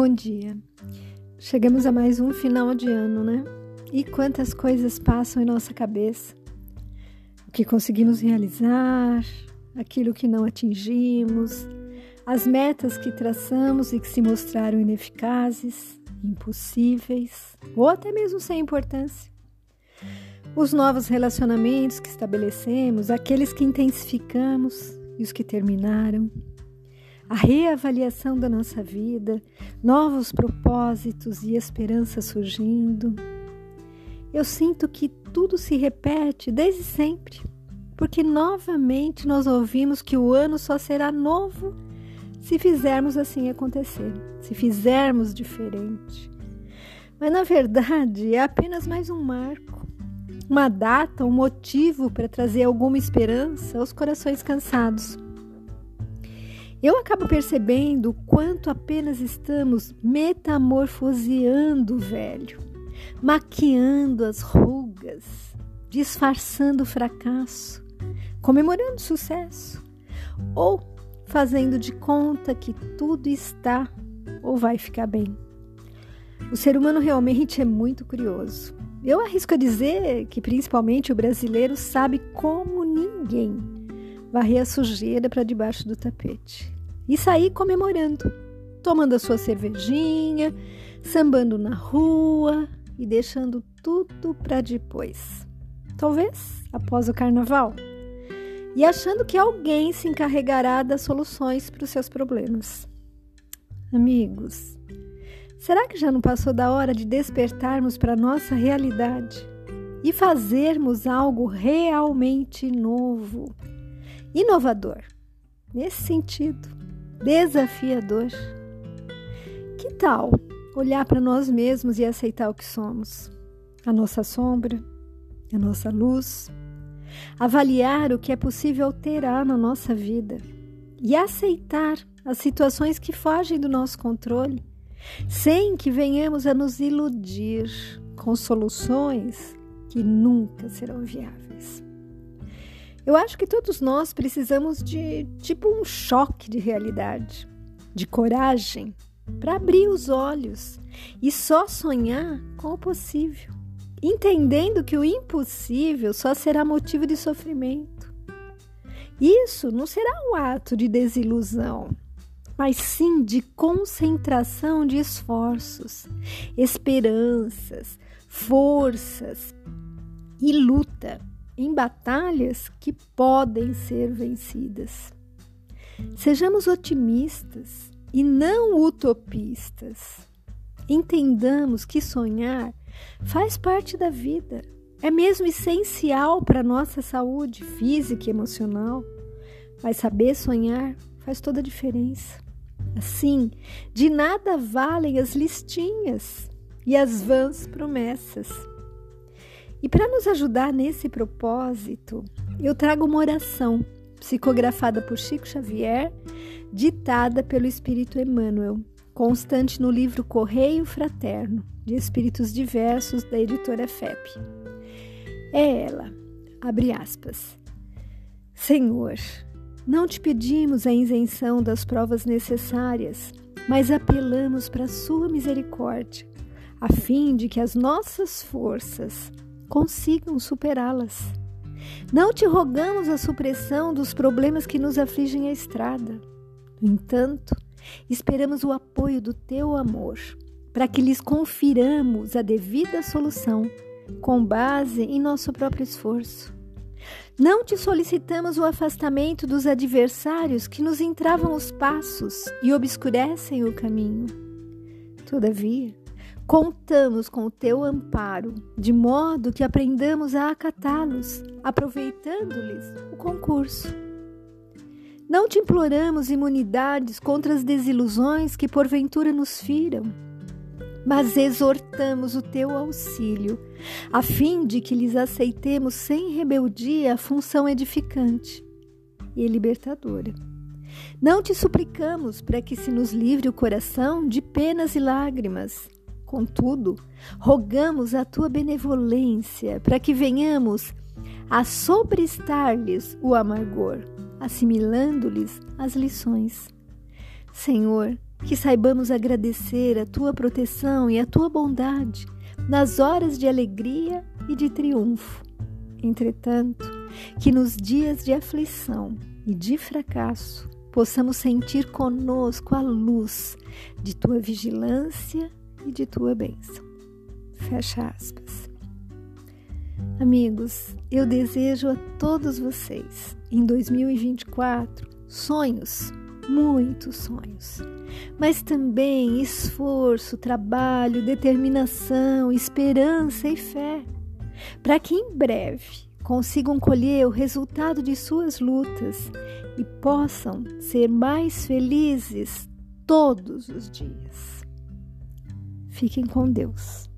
Bom dia. Chegamos a mais um final de ano, né? E quantas coisas passam em nossa cabeça. O que conseguimos realizar, aquilo que não atingimos, as metas que traçamos e que se mostraram ineficazes, impossíveis ou até mesmo sem importância. Os novos relacionamentos que estabelecemos, aqueles que intensificamos e os que terminaram a reavaliação da nossa vida, novos propósitos e esperança surgindo. Eu sinto que tudo se repete desde sempre, porque novamente nós ouvimos que o ano só será novo se fizermos assim acontecer, se fizermos diferente. Mas na verdade é apenas mais um marco, uma data, um motivo para trazer alguma esperança aos corações cansados eu acabo percebendo o quanto apenas estamos metamorfoseando o velho, maquiando as rugas, disfarçando o fracasso, comemorando o sucesso, ou fazendo de conta que tudo está ou vai ficar bem. O ser humano realmente é muito curioso. Eu arrisco a dizer que, principalmente, o brasileiro sabe como ninguém varrer a sujeira para debaixo do tapete e sair comemorando, tomando a sua cervejinha, sambando na rua e deixando tudo para depois. Talvez após o carnaval. E achando que alguém se encarregará das soluções para os seus problemas. Amigos, será que já não passou da hora de despertarmos para a nossa realidade e fazermos algo realmente novo? Inovador. Nesse sentido, desafiador. Que tal olhar para nós mesmos e aceitar o que somos? A nossa sombra, a nossa luz, avaliar o que é possível alterar na nossa vida e aceitar as situações que fogem do nosso controle, sem que venhamos a nos iludir com soluções que nunca serão viáveis. Eu acho que todos nós precisamos de tipo um choque de realidade, de coragem, para abrir os olhos e só sonhar com o possível, entendendo que o impossível só será motivo de sofrimento. Isso não será um ato de desilusão, mas sim de concentração de esforços, esperanças, forças e luta em batalhas que podem ser vencidas. Sejamos otimistas e não utopistas. Entendamos que sonhar faz parte da vida, é mesmo essencial para a nossa saúde física e emocional. Mas saber sonhar faz toda a diferença. Assim, de nada valem as listinhas e as vãs promessas. E para nos ajudar nesse propósito, eu trago uma oração psicografada por Chico Xavier, ditada pelo Espírito Emmanuel, constante no livro Correio Fraterno, de Espíritos Diversos, da editora FEP. É ela, abre aspas. Senhor, não te pedimos a isenção das provas necessárias, mas apelamos para a sua misericórdia, a fim de que as nossas forças consigam superá-las. Não te rogamos a supressão dos problemas que nos afligem a estrada. No entanto, esperamos o apoio do teu amor, para que lhes confiramos a devida solução, com base em nosso próprio esforço. Não te solicitamos o afastamento dos adversários que nos entravam os passos e obscurecem o caminho. Todavia, Contamos com o teu amparo, de modo que aprendamos a acatá-los, aproveitando-lhes o concurso. Não te imploramos imunidades contra as desilusões que porventura nos firam, mas exortamos o teu auxílio, a fim de que lhes aceitemos sem rebeldia a função edificante e libertadora. Não te suplicamos para que se nos livre o coração de penas e lágrimas, Contudo, rogamos a tua benevolência para que venhamos a sobrestar-lhes o amargor, assimilando-lhes as lições. Senhor, que saibamos agradecer a tua proteção e a tua bondade nas horas de alegria e de triunfo. Entretanto, que nos dias de aflição e de fracasso possamos sentir conosco a luz de tua vigilância e de tua bênção. Fecha aspas. Amigos, eu desejo a todos vocês em 2024 sonhos, muitos sonhos, mas também esforço, trabalho, determinação, esperança e fé, para que em breve consigam colher o resultado de suas lutas e possam ser mais felizes todos os dias. Fiquem com Deus.